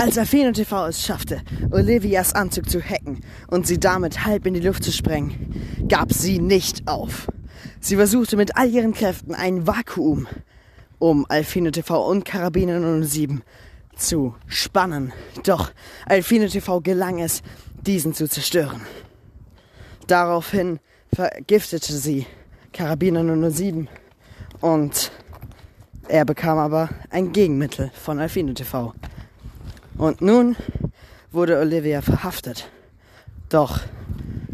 Als Athena TV es schaffte, Olivias Anzug zu hacken und sie damit halb in die Luft zu sprengen, gab sie nicht auf. Sie versuchte mit all ihren Kräften ein Vakuum um Alfine TV und Karabiner 07 zu spannen. Doch Alfine TV gelang es, diesen zu zerstören. Daraufhin vergiftete sie Karabiner 007 und er bekam aber ein Gegenmittel von Alfine TV. Und nun wurde Olivia verhaftet. Doch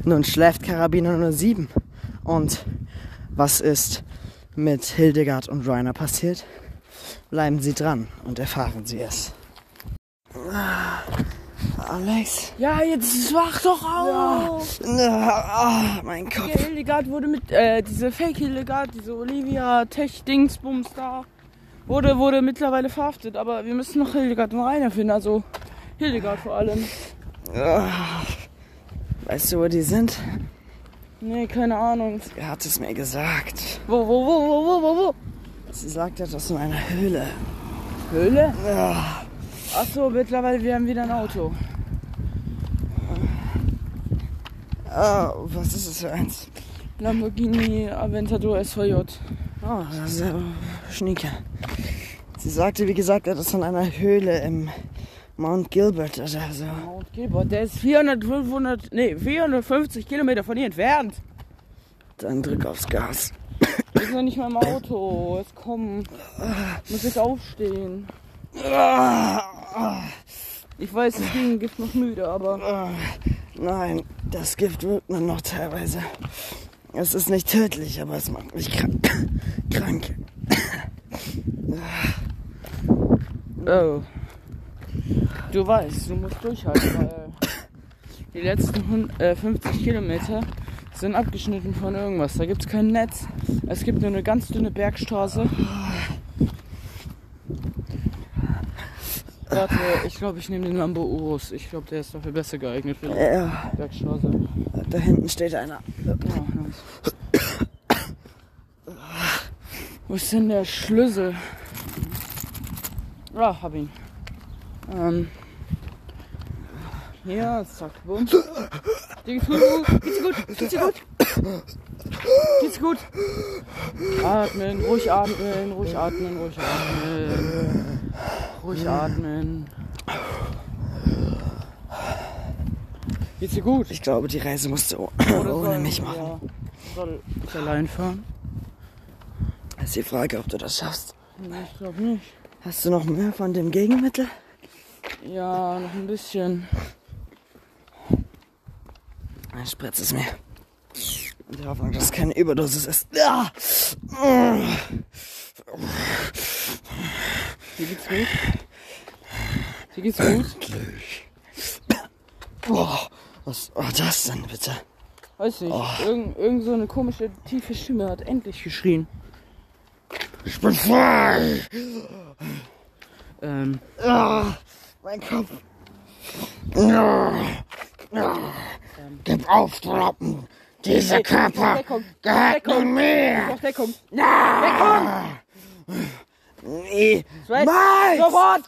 nun schläft Karabiner 07 und was ist mit Hildegard und Rainer passiert? Bleiben Sie dran und erfahren Sie es. Alex. Ja, jetzt wach doch auf! Ah, mein Kopf. Ja. Hildegard wurde mit, äh, diese Fake Hildegard, diese Olivia Tech-Dingsbums da, wurde, wurde mittlerweile verhaftet. Aber wir müssen noch Hildegard und Rainer finden, also Hildegard vor allem. Weißt du, wo die sind? Nee, keine Ahnung. Er hat es mir gesagt. Wo, wo, wo, wo, wo, wo, wo? Sie sagt etwas in einer Höhle. Höhle? Ah, Achso, mittlerweile, wir haben wieder ein Auto. ah, was ist es für eins? Lamborghini Aventador SVJ. Oh, das ist ja schnieke. Sie sagte, wie gesagt, etwas von einer Höhle im Mount Gilbert oder so. Mount Gilbert, der ist 400, 500, nee, 450 Kilometer von hier entfernt. Dann drück aufs Gas. Wir sind noch nicht mal im Auto. Jetzt komm. Ich muss jetzt aufstehen. Ich weiß, ich bin Gift noch müde, aber Nein, das Gift wirkt nur noch teilweise. Es ist nicht tödlich, aber es macht mich krank. krank. oh. Du weißt, du musst durchhalten, weil die letzten hund- äh, 50 Kilometer sind abgeschnitten von irgendwas. Da gibt es kein Netz. Es gibt nur eine ganz dünne Bergstraße. Warte, ich glaube, ich nehme den Lambo Urus. Ich glaube, der ist dafür besser geeignet für die Ja, Bergstraße. da hinten steht einer. Ja, nice. Wo ist denn der Schlüssel? Ah, hab ihn. Ähm. Hier, zack, bumm. Dir geht's gut? Geht's dir gut? Geht's dir gut? Geht's gut? Atmen, ruhig atmen, ruhig atmen, ruhig atmen. Ruhig atmen. Geht's dir gut? Ich glaube, die Reise musst du Oder ohne mich machen. Ja. Soll ich allein fahren? Das ist die Frage, ob du das schaffst. Ich glaube nicht. Hast du noch mehr von dem Gegenmittel? Ja, noch ein bisschen. Dann spritz es mir. In der Hoffnung, dass es keine Überdosis ist. Ah! Dir geht's gut? Dir geht's gut? Boah, was war das denn bitte? Weiß nicht. Oh. Irgend, irgend so eine komische, tiefe Stimme hat endlich geschrien. Ich bin frei! Ähm, Ah, mein Kopf. Ja. Ja. Gib auf, du Lappen. Dieser Körper Deckung! gehört Deckung! mir. Deckung! Na. Nee. Weiß- Nein! Sofort!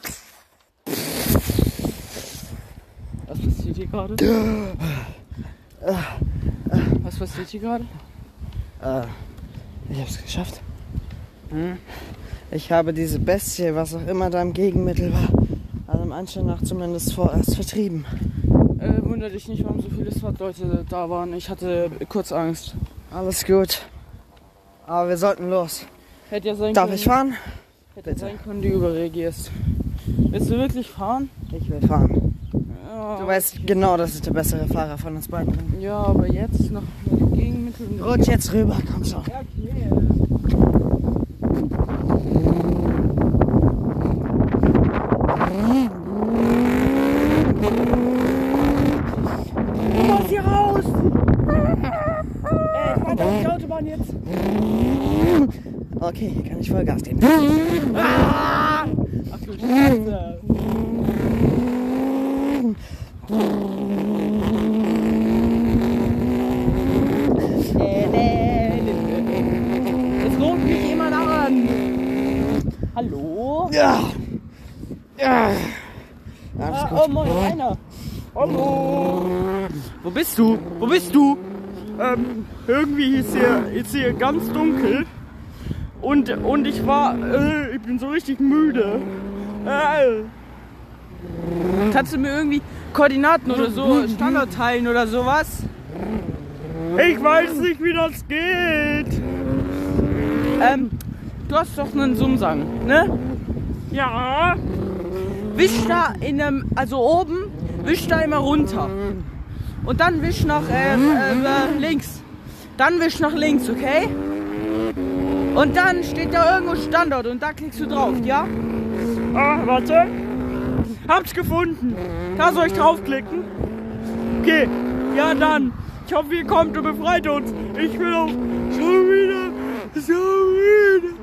Was passiert hier gerade? Was passiert hier gerade? Äh, ich hab's geschafft. Hm? Ich habe diese Bestie, was auch immer da im Gegenmittel war, allem Anschein nach zumindest vorerst vertrieben. Äh, wundert dich nicht, warum so viele SWAT-Leute da waren. Ich hatte kurz Angst. Alles gut. Aber wir sollten los. Hätte ja sein Darf können. ich fahren? Hätte Bitte. sein können, du überreagierst. Willst du wirklich fahren? Ich will fahren. Ja. Du weißt genau, dass ich der bessere Fahrer von uns beiden bin. Ja, aber jetzt noch mit dem Gegenmittel. und- Rutsch jetzt rüber, komm schon. Ja, okay. Du musst hier raus! Ey, fahr auf die Autobahn jetzt! Okay, hier kann ich Vollgas geben. Ach du Scheiße! Es lohnt mich immer daran! Hallo? Ja. Ja. Ah, oh, moin, Rainer. Hallo. Wo bist du? Wo bist du? Ähm, irgendwie ist hier, ist hier ganz dunkel. Und, und ich war, äh, ich bin so richtig müde. Äh, Kannst du mir irgendwie Koordinaten oder so, Standort teilen oder sowas? ich weiß nicht, wie das geht. Ähm, du hast doch einen Sumsang, ne? Ja, Wisch da in einem, also oben, wisch da immer runter. Und dann wisch nach äh, äh, links. Dann wisch nach links, okay? Und dann steht da irgendwo Standort und da klickst du drauf, ja? ah, warte. Hab's gefunden. Da soll ich draufklicken? Okay, ja dann. Ich hoffe, ihr kommt und befreit uns. Ich will auch schon wieder, so müde.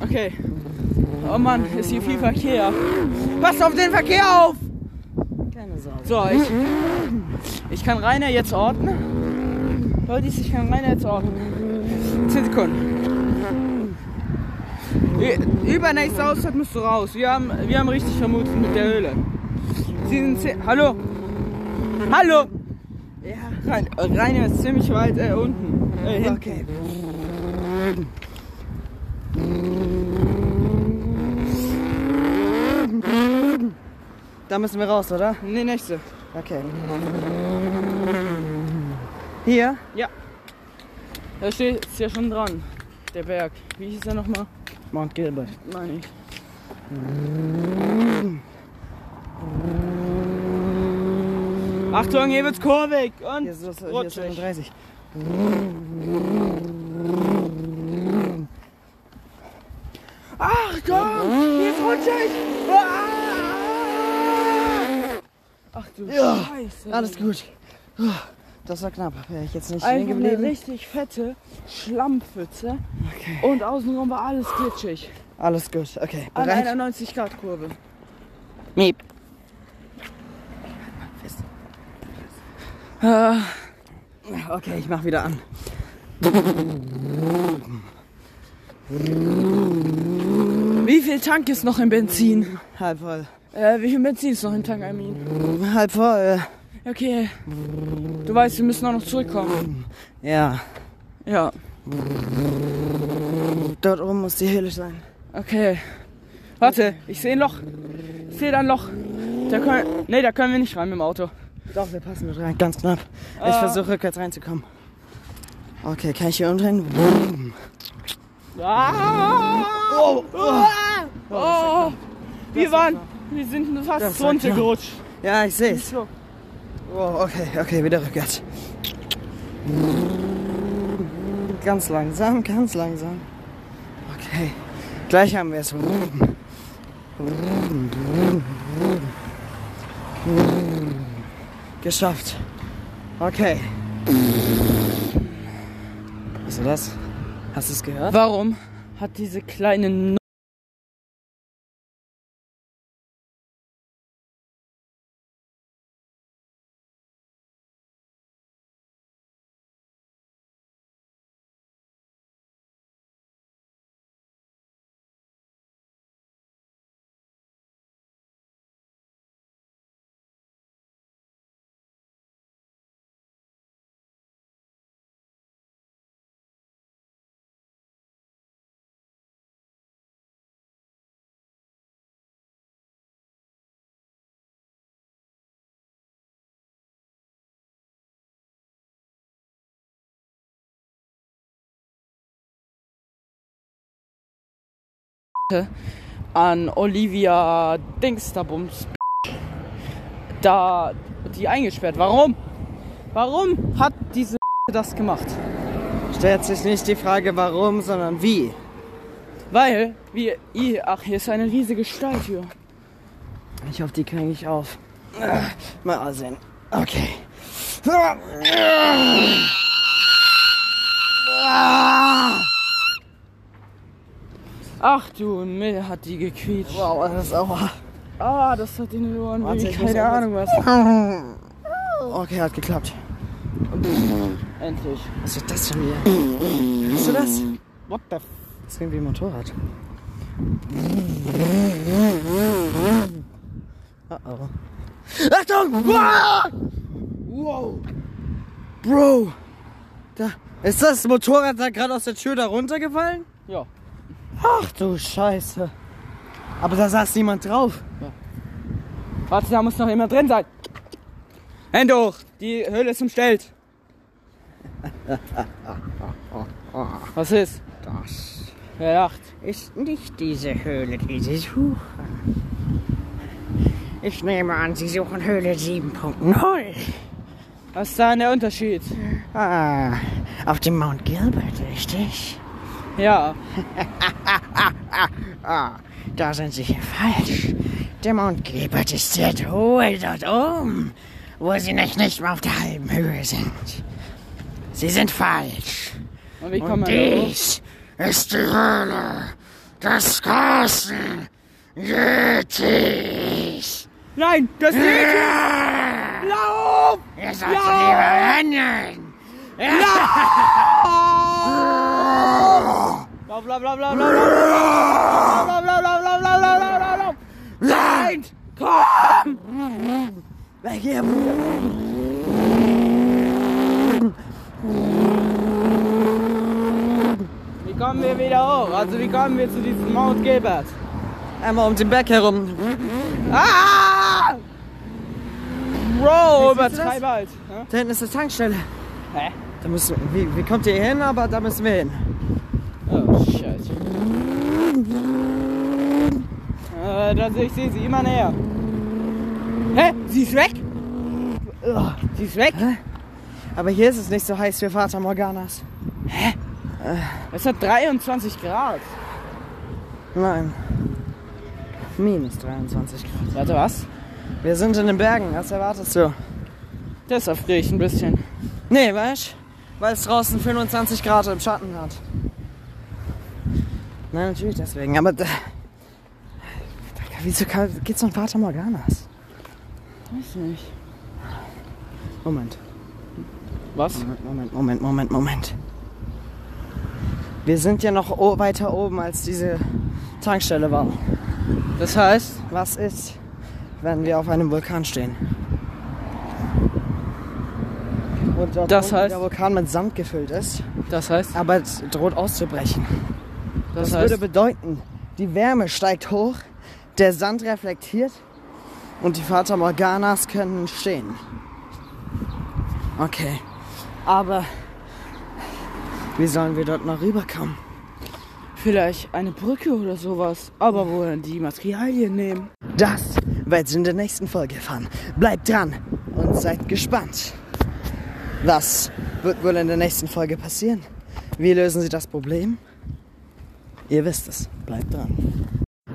Okay. Oh Mann, ist hier viel Verkehr. Pass auf den Verkehr auf! Keine Sorge. So, ich, ich kann Rainer jetzt ordnen. Leute, ich kann Rainer jetzt ordnen. 10 Sekunden. Übernächste Auszeit musst du raus. Wir haben, wir haben richtig vermutet mit der Höhle. Sie sind zehn, Hallo? Hallo? Ja, Rein, Rainer ist ziemlich weit äh, unten. Äh. Okay. Da müssen wir raus, oder? Nee, nächste. Okay. Hier? Ja. Da steht ist ja schon dran. Der Berg. Wie hieß er nochmal? Mount Gilbert. Meine ich. Achtung, hier wird's kurvig und Hier ist, das, hier ist rutschig. 31. Achtung, hier ist rutschig. Ah! Du Ja, Scheiße. Alles gut. Das war knapp. Wäre ich jetzt nicht stehen Einfach eine geblieben. richtig fette Schlammpfütze Okay. und außenrum war alles glitschig. Alles gut. Okay. An Bereit? einer 90 Grad Kurve. Miep. Ah, Okay, ich mach wieder an. wie viel Tank ist noch im Benzin? Halb voll. Äh, wie viel Benzin ist noch im Tank, Armin? Halb voll. Okay. Du weißt, wir müssen auch noch zurückkommen. Ja. Ja. Dort oben muss die Höhle sein. Okay. Warte, ich sehe ein Loch. Ich sehe da ein Loch. Da können, nee, da können wir nicht rein mit dem Auto. Doch, wir passen dort rein. Ganz knapp. Ich Ah. versuche rückwärts reinzukommen. Okay, kann ich hier umdrehen? Ah! Oh, oh, wir waren, wir sind Das fast war runtergerutscht. Ja, ich sehe es. Oh, okay, okay, wieder rückwärts. Ganz langsam, ganz langsam. Okay, gleich haben wir es. Geschafft. Okay. Was war das? Hast du es gehört? Warum hat diese kleine an Olivia Dingsterbums da die eingesperrt. Warum? Warum hat diese das gemacht? Stellt sich nicht die Frage warum, sondern wie. Weil wir i- ach hier ist eine riesige Stalltür. Ich hoffe, die kriege ich auf. Ah, Mal sehen. Okay. Ach du Mill hat die gequietscht. Wow, das ist sauer. Ah, das hat in den Ohren muss Keine auch Ahnung was. Okay, hat geklappt. Endlich. Was wird das schon wieder? Hörst du das? What the f Das klingt wie ein Motorrad. Oh oh. Achtung! Wow! wow! Bro! Da. Ist das Motorrad da gerade aus der Tür da runtergefallen? Ja. Ach du Scheiße. Aber da saß niemand drauf. Warte, da muss noch jemand drin sein. Hände hoch, die Höhle ist umstellt. Was ist? Das Wer lacht? ist nicht diese Höhle, die Sie suchen. Ich nehme an, Sie suchen Höhle 7.0. Was ist da der Unterschied? Ah, auf dem Mount Gilbert, richtig? Ja, Ah, da sind Sie hier falsch. Der Mount Gilbert ist sehr hohe dort oben, wo Sie nicht, nicht mal auf der halben Höhe sind. Sie sind falsch. und wie Und da hoch? dies ist die Höhle des großen Yetis. Nein, das nicht! Lauf! Ihr sollt lieber rennen. Lauf, lauf, lauf, lauf, lauf, lauf, lauf, lauf, lauf, lauf, lauf, lauf, lauf, lauf, lauf. Nein! Komm! Weg hier. Wie kommen wir wieder hoch? Also wie kommen wir zu diesem Mount Gilbert? Einmal um den Berg herum. Ah! Bro, übertreib halt. Da hinten ist eine Tankstelle. Hä? Da müssen, wie, wie kommt ihr hin? Aber da müssen wir hin. Oh, shit. Äh, da sehe ich sie, sie immer näher. Hä? Sie ist weg? Sie ist weg? Aber hier ist es nicht so heiß wie Vater Morganas. Es hat 23 Grad. Nein. Minus 23 Grad. Warte, was? Wir sind in den Bergen. Was erwartest du? Das friere ich ein bisschen. Nee, weißt Weil es draußen 25 Grad im Schatten hat. Nein, natürlich deswegen. Aber da, wieso geht's von Vater Morganas? Weiß nicht. Moment. Was? Moment, Moment, Moment, Moment, Moment. Wir sind ja noch weiter oben, als diese Tankstelle war. Das heißt, Was ist, wenn wir auf einem Vulkan stehen? Und dort Das heißt- der Vulkan mit Sand gefüllt ist, das heißt, aber es droht auszubrechen. Das, Das heißt, würde bedeuten, die Wärme steigt hoch, der Sand reflektiert und die Fata Morganas können stehen. Okay. Aber wie sollen wir dort noch rüberkommen? vielleicht eine Brücke oder sowas. Aber wo dann die Materialien nehmen? Das wird in der nächsten Folge erfahren. Bleibt dran und seid gespannt. Was wird wohl in der nächsten Folge passieren? Wie lösen Sie das Problem? Ihr wisst es. Bleibt dran.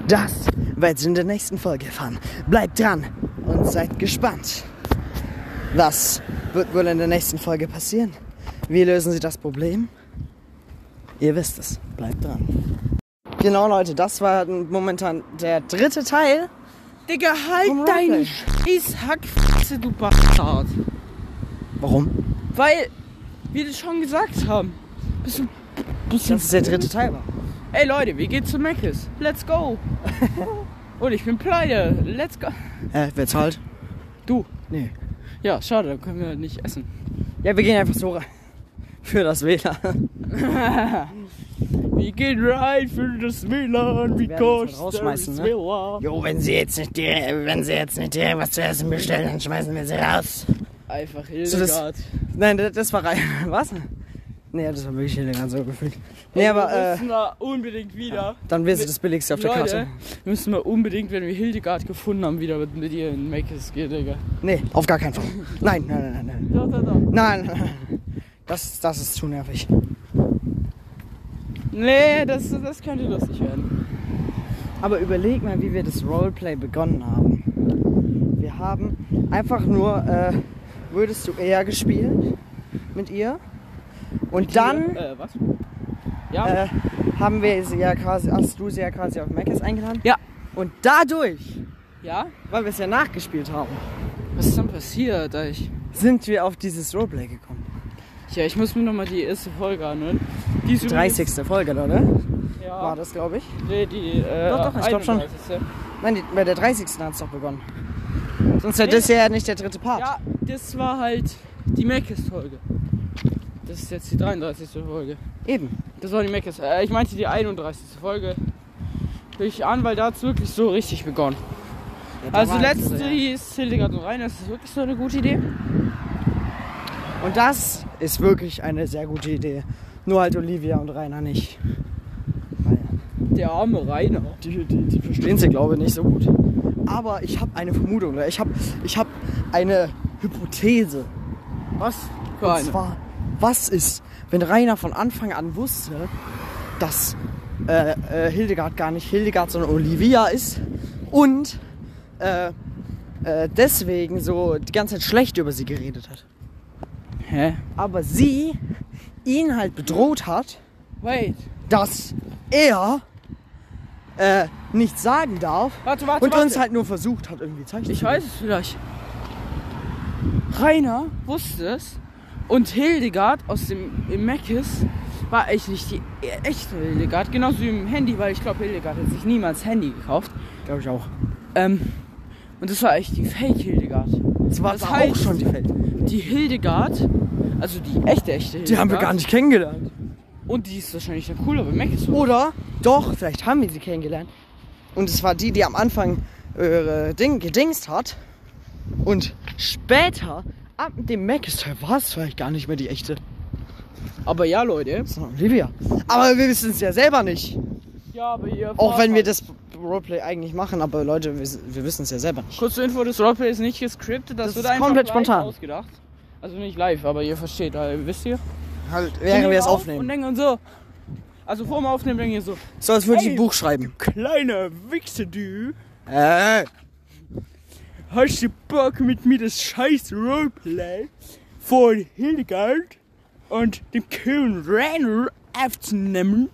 Das wird in der nächsten Folge erfahren. Bleibt dran und seid gespannt. Was wird wohl in der nächsten Folge passieren? Wie lösen Sie das Problem? Ihr wisst es. Bleibt dran. Genau, Leute, das war momentan der dritte Teil Digga, halt deine Scheiß-Hackfresse, du Bastard. Warum? Weil wir das schon gesagt haben. Bist du Das ist der dritte Teil war. Ey Leute, wir gehen zu Meckes. Let's go. Und ich bin pleite. Let's go. Äh, wer zahlt? Du. Nee. Ja, schade, dann können wir nicht essen. Ja, wir gehen einfach so rein. Für das WLAN. Wir gehen rein für das WLAN, werden uns halt rausschmeißen, ne? WLAN. Jo, wenn sie jetzt nicht dir, wenn sie jetzt nicht dir was zu essen bestellen, dann schmeißen wir sie raus. Einfach So, das- Hildegard. Nein, das, das war rein. Was? Nee, das war wirklich Hildegard so gefühlt. Nee, aber wir äh, müssen wir unbedingt wieder. dann wäre sie das billigste auf der Leute, Karte. müssen wir unbedingt, wenn wir Hildegard gefunden haben, wieder mit, mit ihr in Meckes gehen, Digga. Nee, auf gar keinen Fall. Nein, nein, nein, nein. Da, da, da. Nein, nein, nein. Das, das ist zu nervig. Nee, das, das könnte lustig werden. Aber überleg mal, wie wir das Roleplay begonnen haben. Wir haben einfach nur, äh, würdest du eher gespielt mit ihr? Und dann Äh? Ja, äh, haben wir sie ja quasi, hast du sie ja quasi auf Meckes eingeladen. Ja. Und dadurch, ja? weil wir es ja nachgespielt haben, Was ist dann passiert? Ich, sind wir auf dieses Roleplay gekommen. ja, ich muss mir nochmal die erste Folge anhören. Die ist Die übrigens- 30. Folge, oder? Ja. War das, glaube ich. Nee, die, äh, Doch, doch, ich glaub schon. 31.. Nein, die, bei der 30. hat es doch begonnen. Sonst wäre das ja nicht der dritte Part. Ja, das war halt die Meckes-Folge. Das ist jetzt die 33. Folge. Eben. Das war die Meckes. Äh, ich meinte die 31. Folge. Will ich an, weil da hat es wirklich so richtig begonnen. Also letzte hieß Hildegard und Rainer. Ist das wirklich so eine gute Idee? Und das ist wirklich eine sehr gute Idee. Nur halt Olivia und Rainer nicht. Weil Der arme Rainer. die, die, die verstehen sie, glaube ich, nicht so gut. Aber ich habe eine Vermutung. ne? Ich habe ich hab eine Hypothese. Was? Für Und eine. zwar, was ist, wenn Rainer von Anfang an wusste, dass äh, äh, Hildegard gar nicht Hildegard, sondern Olivia ist und äh, äh, deswegen so die ganze Zeit schlecht über sie geredet hat. Hä? Aber sie ihn halt bedroht hat, Wait. dass er äh, nichts sagen darf Warte, warte, und warte. uns halt nur versucht hat, irgendwie Zeichen Ich weiß es vielleicht. Rainer wusste es und Hildegard aus dem Meckes war eigentlich die echte Hildegard, genauso wie im Handy, weil ich glaube, Hildegard hat sich niemals Handy gekauft. Glaube ich auch. Ähm, und das war eigentlich die Fake Hildegard. Das war Das das heißt- auch schon die Welt. Die Hildegard, also die echte, echte Hildegard. Die haben wir gar nicht kennengelernt. Und die ist wahrscheinlich dann cooler bei Meckes. Oder doch, vielleicht haben wir sie kennengelernt. Und es war die, die am Anfang äh, Ding gedingst hat. Und später, ab dem Mac-Teil, war es vielleicht gar nicht mehr die echte. Aber ja, Leute. Sondern Olivia. Aber wir wissen es ja selber nicht. Ja, aber ihr Auch wenn wir das Roleplay eigentlich machen, aber Leute, wir, wir wissen es ja selber nicht. Kurze Info, das Roleplay ist nicht gescriptet, das, Das wird ist einfach komplett spontan. ausgedacht. Also nicht live, aber ihr versteht, weil, wisst ihr? Halt, während wir es auf aufnehmen. Und denken so. Also vor dem Aufnehmen denken ihr so, So, als würde ich ein Buch schreiben. kleiner Wichser, du. Äh, Hast du Bock mit mir das scheiß Roleplay von Hildegard und dem coolen Rainer aufzunehmen?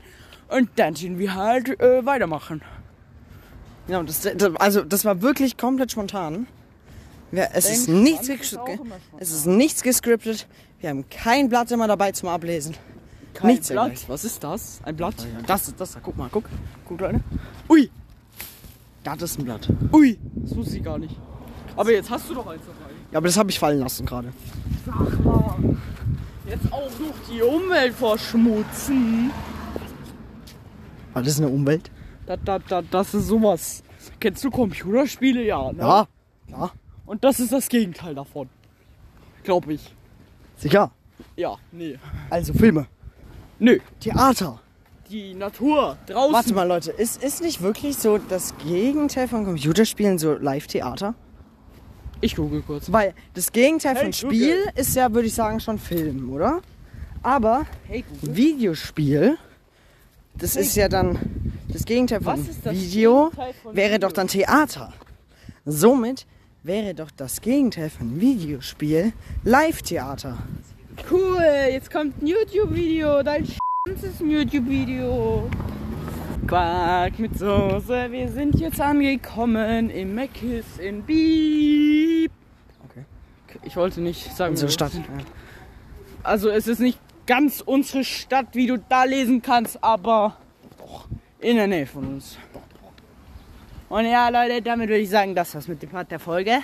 Und dann sind wir halt äh, weitermachen. ja, das, das, also das war wirklich komplett spontan. Ja, es ist nichts, es ist nichts gescriptet. Wir haben kein Blatt immer dabei zum Ablesen. Kein Nichts Blatt. Was ist das? Ein Blatt? Das ist das da. Guck mal, guck. Guck, Leute. Ui, Das ist ein Blatt. ui. Das wusste ich gar nicht. Aber jetzt hast du doch eins dabei. Ja, aber das habe ich fallen lassen gerade. Sag mal. Jetzt auch noch die Umwelt verschmutzen. War das eine Umwelt? Da, da, da, das ist sowas. Kennst du Computerspiele? Ja, ne? Ja. Ja. Und das ist das Gegenteil davon. Glaube ich. Sicher. Ja, nee. Also Filme. Nö. Theater. Die Natur draußen. Warte mal, Leute. Ist, ist nicht wirklich so das Gegenteil von Computerspielen so Live-Theater? Ich google kurz. Weil das Gegenteil Hey, von Spiel Google. ist ja, würde ich sagen, schon Film, oder? Aber Hey. Videospiel, das ist ja dann das Gegenteil von Was ist das Video, Gegenteil von wäre Video? doch dann Theater. Somit wäre doch das Gegenteil von Videospiel Live-Theater. Cool, jetzt kommt ein YouTube-Video. Dein Schwanz ist ein YouTube-Video. Quark mit Soße. Wir sind jetzt angekommen im Meckes in Bieb. Okay. Ich wollte nicht sagen, Unsere Stadt. sind. Also es ist nicht ganz unsere Stadt, wie du da lesen kannst, aber doch in der Nähe von uns. Und ja, Leute, damit würde ich sagen, das war's mit dem Part der Folge.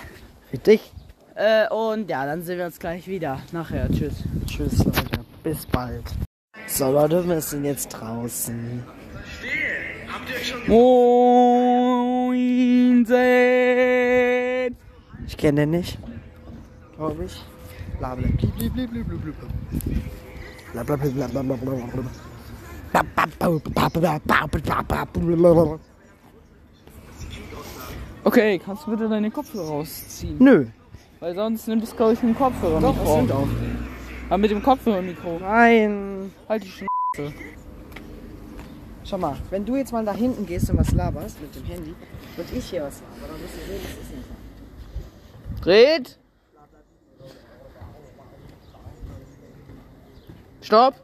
Richtig. Äh, und ja, dann sehen wir uns gleich wieder. Nachher. Tschüss. Tschüss, Leute. Bis bald. So, Leute, wir sind jetzt draußen. Moinsen. Ich kenne den nicht. Glaube ich. Okay, kannst du bitte deine Kopfhörer rausziehen? Nö. Weil sonst nimmt es, glaube ich, einen Kopfhörer Doch, mit auf. Aber mit dem Kopfhörermikro. Nein. Halt die Schnauze. Schau mal, wenn du jetzt mal da hinten gehst und was laberst mit dem Handy und ich hier was laber, dann wirst du sehen, das ist nicht. Dreht! Stopp!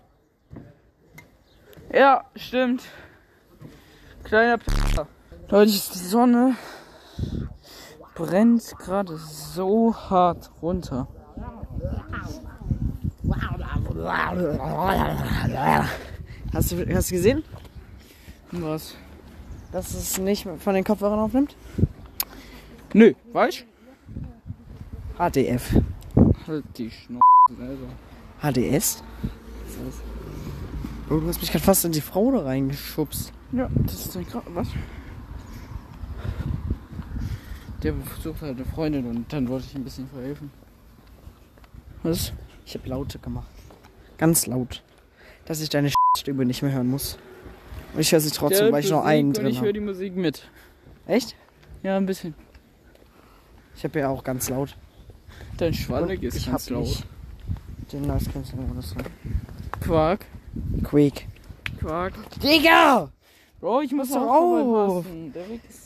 Ja, stimmt. Kleiner P Leute, die Sonne brennt gerade so hart runter. Hast du, hast du gesehen, Was? dass es nicht von den Kopfhörern aufnimmt? Nö, weißt HDF. Halt die Schnauze selber. HDS? Oh, du hast mich gerade fast in die Frau da reingeschubst. Ja, das ist dann gerade was. Der versucht halt eine Freundin und dann wollte ich ein bisschen verhelfen. Was? Ich habe laute gemacht. Ganz laut. Dass ich deine Stimme nicht mehr hören muss. Und ich höre sie trotzdem, weil ich noch einen drin Ich höre habe. die Musik mit. Echt? Ja, ein bisschen. Ich habe ja auch ganz laut. Dein Schwallig ist ich ganz laut. den Noise Cancelling oder so. Quark. Quake. Quark. Digga! Bro, ich muss auf.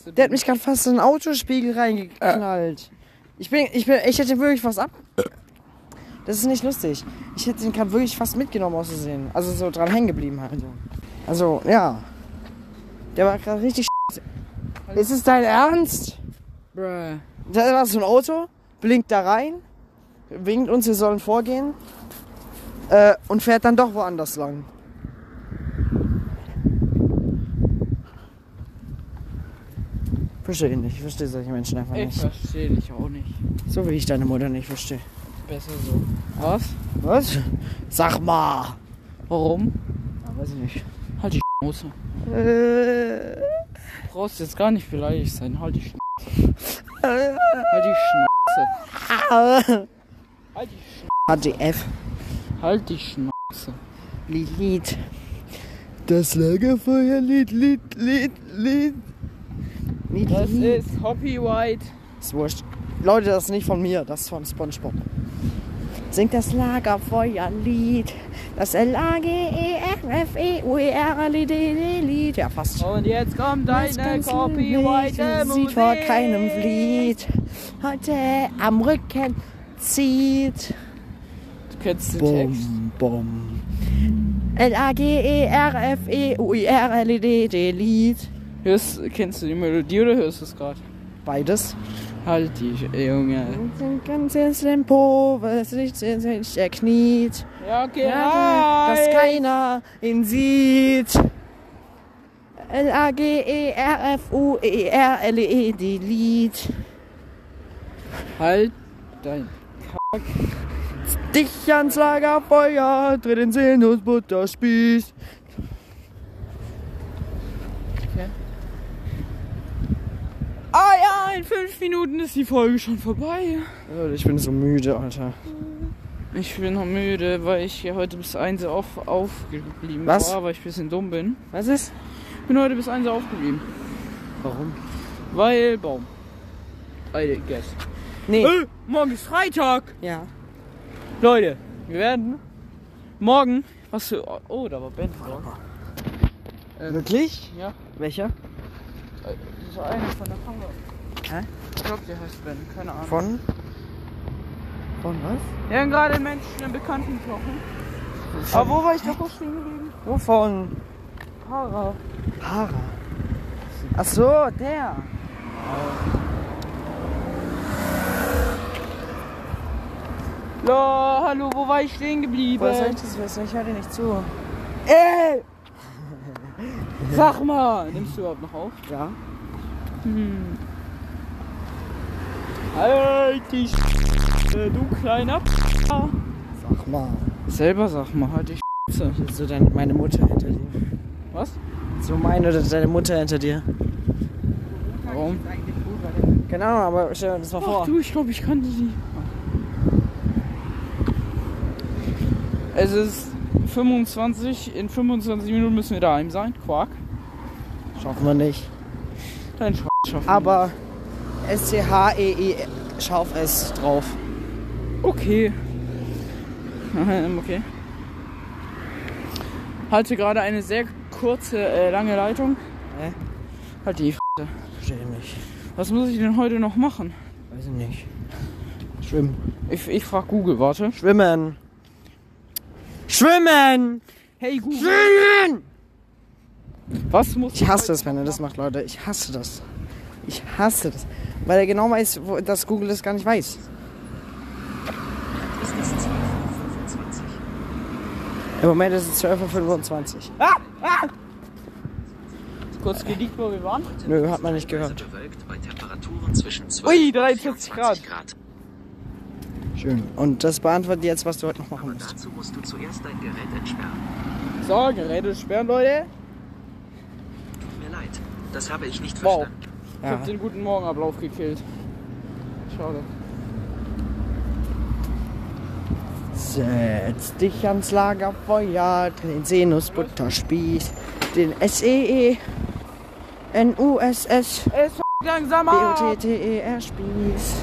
Der Der hat mich gerade fast in den Autospiegel reingeknallt. Ich bin, ich bin, ich hätte wirklich fast ab. Das ist nicht lustig. Ich hätte ihn gerade wirklich fast mitgenommen aus Versehen. Also so dran hängen geblieben halt. Also, ja. Der war gerade richtig Ist es dein Ernst? Bruh. Da war so ein Auto, blinkt da rein, winkt uns, wir sollen vorgehen äh, und fährt dann doch woanders lang. Verstehe ich nicht. Ich verstehe solche Menschen einfach Ich nicht. verstehe dich auch nicht. So wie ich deine Mutter nicht verstehe. Besser so. Was? Was? Sag mal! Warum? Ja, weiß ich nicht. Schnauze. Äh, Du brauchst jetzt gar nicht beleidigt sein. Halt die Schnauze. Halt die Schnauze. Halt die, Sch HDF. halt die Schnauze. Lied, Lied. Das Lagerfeuer, Lied, Lied, Lied, Lied. Das ist Hoppy White. Ist wurscht. Leute, das ist nicht von mir, das ist von Spongebob. Singt das Lagerfeuerlied. Das L-A-G-E-R-F-E-U-E-R-L-I-D-D-Lied. Ja, fast. Und jetzt kommt Das deine ganze Copy Lied White sieht vor keinem Lied. Heute am Rücken zieht. Du kennst den Text. Bum. L-A-G-E-R-F-E-U-I-R-L-I-D-D-Lied. Hörst, kennst du die Melodie oder hörst du es gerade? Beides. Halt die Sch- Junge. Ganz ins Tempo, was sich sich erkniet. Ja, okay. Ja, dass keiner ihn sieht. L-A-G-E-R-F-U-E-R-L-E-D Lied. Halt dein. Dich ans Lagerfeuer, dreh den Seelenlos Butterspieß. Ah ja, in fünf Minuten ist die Folge schon vorbei. Ich bin so müde, Alter. Ich bin noch müde, weil ich hier heute bis 1 Uhr auf, aufgeblieben Was? war, weil ich ein bisschen dumm bin. Was ist? Ich bin heute bis 1 Uhr aufgeblieben. Warum? Weil Baum. I guess. Nee. Äh, morgen ist Freitag. Ja. Leute, wir werden morgen. Was für. Oh, da war Ben vor. Wirklich? Ja, Welcher? Das ist einer von der Kamera. Hä? Ich glaube, der heißt Ben. Keine Ahnung. Von? Von was? Wir haben gerade einen Menschen, einen Bekannten getroffen. Aber wo war ich davor stehen geblieben? Wovon? Para. Para. Ach so, der. Ja, hallo, wo war ich stehen geblieben? Woher soll ich das wissen? Ich höre dir nicht zu. Ey! Sag mal, nimmst du überhaupt noch auf? Ja. Hm. Halt die Sch äh, du kleiner P Sag mal. Selber sag mal, halt die Sch So dein, meine Mutter hinter dir. Was? So meine oder deine Mutter hinter dir. Warum? Keine Ahnung, aber stell dir das mal Ach vor. du, ich glaube, ich kannte sie. Es ist 25, in 25 Minuten müssen wir daheim sein. Quark. Schaffen wir nicht. Dein Sch schaffen Aber S-C-H-E-I schauf es drauf. nicht. Okay. Ähm, okay. Halte gerade eine sehr kurze, äh, lange Leitung. Hä? Halt die F Verstehe nicht. Was muss ich denn heute noch machen? Weiß ich nicht. Schwimmen. Ich, ich frag Google, warte. Schwimmen. Schwimmen! Hey Google. Schwimmen! Was muss Ich hasse das, wenn er das macht, Leute. Ich hasse das. Ich hasse das. Weil er genau weiß, wo, dass Google das gar nicht weiß. Im Moment ist es 12.25 Uhr. Kurz gediegt, wo wir waren. Nö, hat man nicht gehört. bewölkt bei Temperaturen zwischen 12 Ui, und 43 24 Grad. Schön. Und das beantwortet jetzt, was du heute noch machen musst. dazu musst du zuerst dein Gerät entsperren. So, Geräte sperren, Leute. Tut mir leid, das habe ich nicht Wow. verstanden. Ich hab den guten Morgenablauf gekillt. Schade. Setz dich ans Lagerfeuer, den Sinus-Butterspieß, den S-E-E, N-U-S-S, langsamer. B-O-T-T-E-R-Spieß.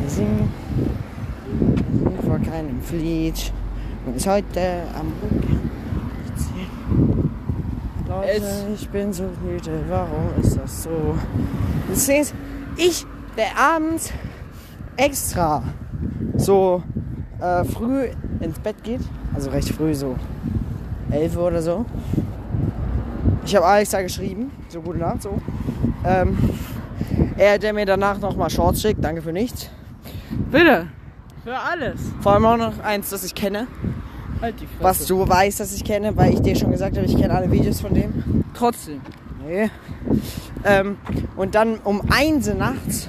Wir singen, wir singen vor keinem Flied und ist heute am Rücken. Leute, ich bin so müde, warum ist das so? Das ist, ich, der abends extra so äh, früh ins Bett geht, also recht früh, so 11 Uhr oder so. Ich habe Alex da geschrieben, so gute Nacht, so. Ähm, er, der mir danach nochmal Shorts schickt, danke für nichts. Bitte. Für alles. Vor allem auch noch eins, das ich kenne, Halt die Fresse. was du weißt, dass ich kenne, weil ich dir schon gesagt habe, ich kenne alle Videos von dem. Trotzdem. Nee. Ähm, und dann um 1 Uhr nachts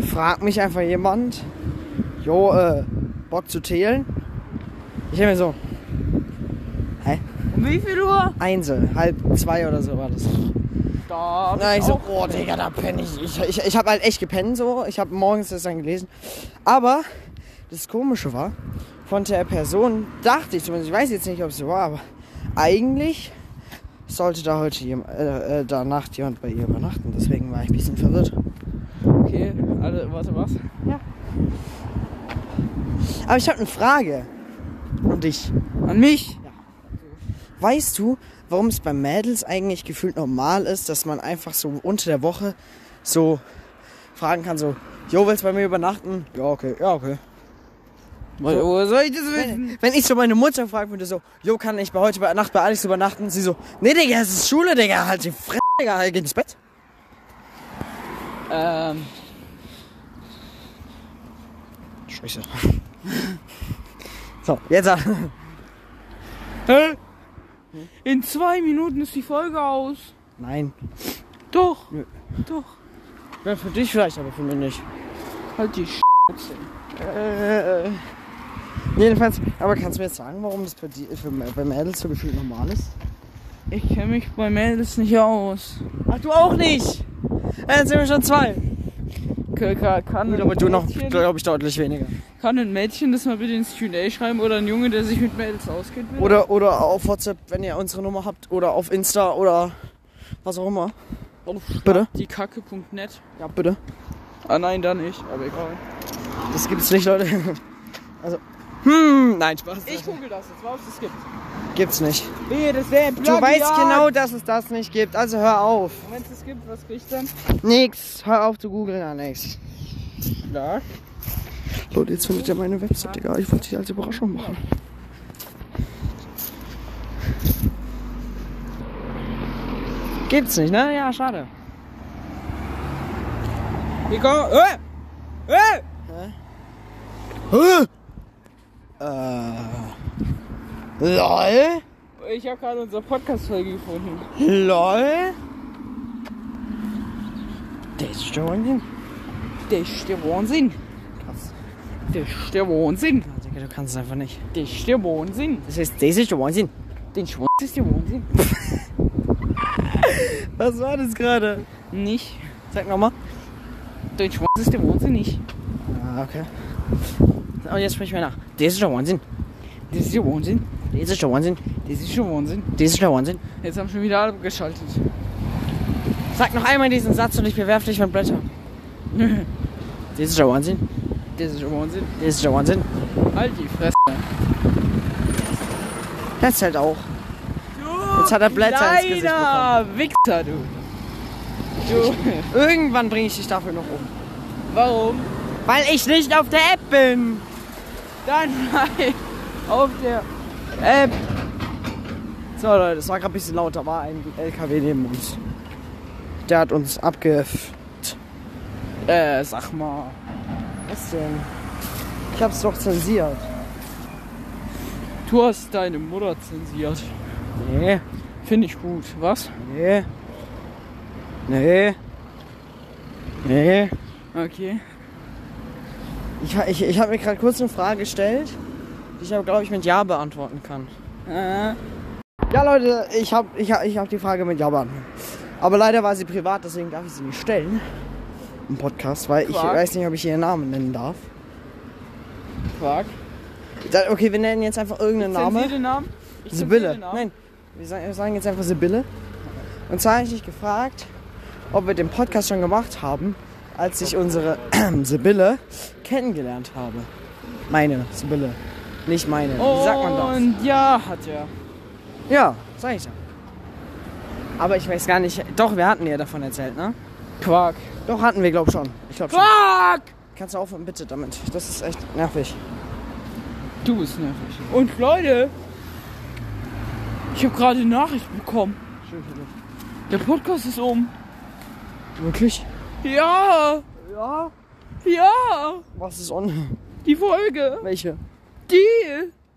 fragt mich einfach jemand, jo, äh, Bock zu teilen? Ich hab mir so, Um wie viel Uhr? 1, halb zwei oder so war das. Da Na, ich so, oh Digga, da penne ich. Ich, ich, ich habe halt echt gepennt so. Ich habe morgens das dann gelesen. Aber das Komische war, von der Person dachte ich zumindest, ich weiß jetzt nicht, ob es so war, aber eigentlich sollte da heute jemand, äh, äh, da Nacht jemand bei ihr übernachten. Deswegen war ich ein bisschen verwirrt. Okay, alle, warte, was? Aber ich habe eine Frage an dich. An mich? Weißt du, warum es bei Mädels eigentlich gefühlt normal ist, dass man einfach so unter der Woche so fragen kann, so, jo, willst du bei mir übernachten? Ja, okay, ja, okay. Woher soll ich das wissen? Wenn, wenn ich so meine Mutter fragen würde, so, jo, kann ich bei heute bei Nacht bei Alex übernachten? Sie so, nee, Digga, es ist Schule, Digga, halt die Fresse, Digga, halt, geh ins Bett. Ähm, Scheiße. so, jetzt. hä? In zwei Minuten ist die Folge aus. Nein. Doch. Nö. Doch. Ja, für dich vielleicht, aber für mich nicht. Halt die Sch Äh, jedenfalls, aber kannst du mir jetzt sagen, warum das bei, dir, für, bei Mädels so gefühlt normal ist? Ich kenne mich bei Mädels nicht aus. Ach, du auch nicht! Jetzt sind wir schon zwei. Kann, kann, Gut, aber du noch, glaube ich, deutlich weniger. kann ein Mädchen das mal bitte ins Q&A schreiben oder ein Junge, der sich mit Mädels auskennt? bitte? Oder, oder auf WhatsApp, wenn ihr unsere Nummer habt. Oder auf Insta oder was auch immer. auf bitte? diekacke.net. Ja, bitte. Ah nein, da nicht, aber egal. Das gibt's nicht, Leute. Also, hm, nein, Spaß. Ich google das jetzt, was es gibt. Gibt's nicht. Wehe, das wäre Du weißt genau, dass es das nicht gibt. Also hör auf. Wenn es das gibt, was krieg ich dann? Nix. Hör auf zu googeln, Alex. Ja. Leute, jetzt findet ihr meine Website, Digga. Ich wollte die als Überraschung machen. Gibt's nicht, ne? Ja, schade. Hier komm, äh! Äh! Hä? Äh. LOL? Ich habe gerade unsere Podcast-Folge gefunden. LOL? Das ist der Wahnsinn. Das ist der Wahnsinn. Krass. Das ist der Wahnsinn. Ja, Digga, du kannst es einfach nicht. Das ist der Wahnsinn. Das heißt, das ist der Wahnsinn. Den Schwanz ist der Wahnsinn. Was war das gerade? Nicht. Sag nochmal. Den Schwanz ist der Wahnsinn nicht. Ah, okay. Und jetzt sprich mir nach. Das ist der Wahnsinn. Das ist der Wahnsinn. Das ist der Wahnsinn. Das ist der Wahnsinn. Das ist der Wahnsinn. Jetzt haben schon wieder alle geschaltet. Sag noch einmal diesen Satz und ich bewerfe dich mit Blätter. Das ist der Wahnsinn. Das ist der Wahnsinn. Das ist der Wahnsinn. Halt die Fresse. Das halt auch. Jetzt hat er Blätter ins Gesicht bekommen. Wichser, du. Du. Irgendwann bringe ich dich dafür noch um. Warum? Weil ich nicht auf der App bin. Dann nein. Auf der App. So Leute, das war gerade ein bisschen lauter. War ein LKW neben uns. Der hat uns abge... Äh, sag mal. Was denn? Ich hab's doch zensiert. Du hast deine Mutter zensiert. Nee, Finde ich gut. Was? nee. Nee. Nee. Okay. Ich, ich, ich habe mir gerade kurz eine Frage gestellt, die ich aber, glaube ich, mit Ja beantworten kann. Äh, Ja, Leute, ich habe ich ich hab die Frage mit Ja beantwortet. Aber leider war sie privat, deswegen darf ich sie nicht stellen. Im Podcast, weil ich Quark. weiß nicht, ob ich ihren Namen nennen darf. Quark. Da- Okay, wir nennen jetzt einfach irgendeinen Namen. den Namen? Ich Sibylle. Namen. Nein, wir sagen, wir sagen jetzt einfach Sibylle. Und zwar habe ich dich gefragt, ob wir den Podcast schon gemacht haben, als ich unsere Sibylle kennengelernt habe. Meine Sibylle. Nicht meine. Wie sagt man das? Und ja, hat er. Ja, sag ich ja. Aber ich weiß gar nicht. Doch, wir hatten ja davon erzählt, ne? Quark. Doch, hatten wir, glaub schon. Ich glaube schon. Quark! Kannst du aufhören, bitte, damit. Das ist echt nervig. Du bist nervig. Und Leute, ich habe gerade eine Nachricht bekommen. Der Podcast ist um. Wirklich? Ja, Ja. ja, Was ist on? die Folge. Welche? Die.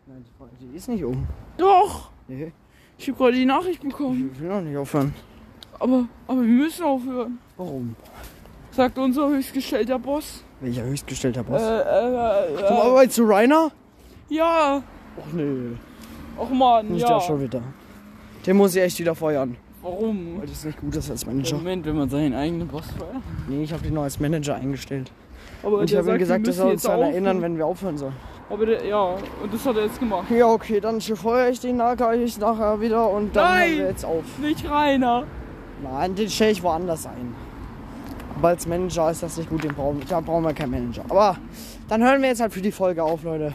Nein, die Folge, die ist nicht um. Doch. Nee, Ich habe gerade die Nachricht bekommen. ich will noch nicht aufhören. Aber, aber wir müssen aufhören. Warum? Sagt unser höchstgestellter Boss. Welcher höchstgestellter Äh, Boss? äh, äh, Zum äh, Arbeit zu Rainer? ja. Ach nee, Och man, nicht ja. der schon wieder. Den muss ich echt wieder feuern. Warum? Weil das nicht gut ist als Manager. Moment, wenn man seinen eigenen Boss feiert. Nee, ich habe den noch als Manager eingestellt. Aber Und ich habe ihm sagt, gesagt, dass er uns daran erinnern, wenn wir aufhören sollen. Aber der, ja, und das hat er jetzt gemacht. Ja, okay, dann feuere ich den nachher, ich nachher wieder und dann Nein! hören wir jetzt auf. Nicht Rainer. Nein, den stelle ich woanders ein. Aber als Manager ist das nicht gut, den brauchen, da brauchen wir keinen Manager. Aber dann hören wir jetzt halt für die Folge auf, Leute.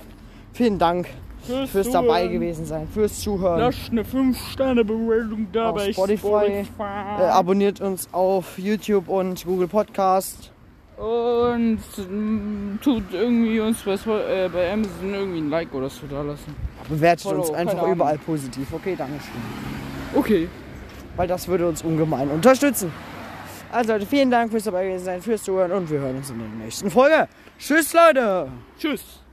Vielen Dank Fürs, fürs dabei gewesen sein, fürs Zuhören. Lasst eine 5-Sterne-Bewertung da Auf bei Spotify. Äh, abonniert uns auf YouTube und Google Podcast. Und mm, tut irgendwie uns bei, äh, bei Amazon irgendwie ein Like oder so da lassen. Bewertet Follow, uns einfach überall positiv. Okay, danke schön. Okay. Weil das würde uns ungemein unterstützen. Also Leute, vielen Dank fürs dabei gewesen sein, fürs Zuhören und wir hören uns in der nächsten Folge. Tschüss, Leute! Tschüss.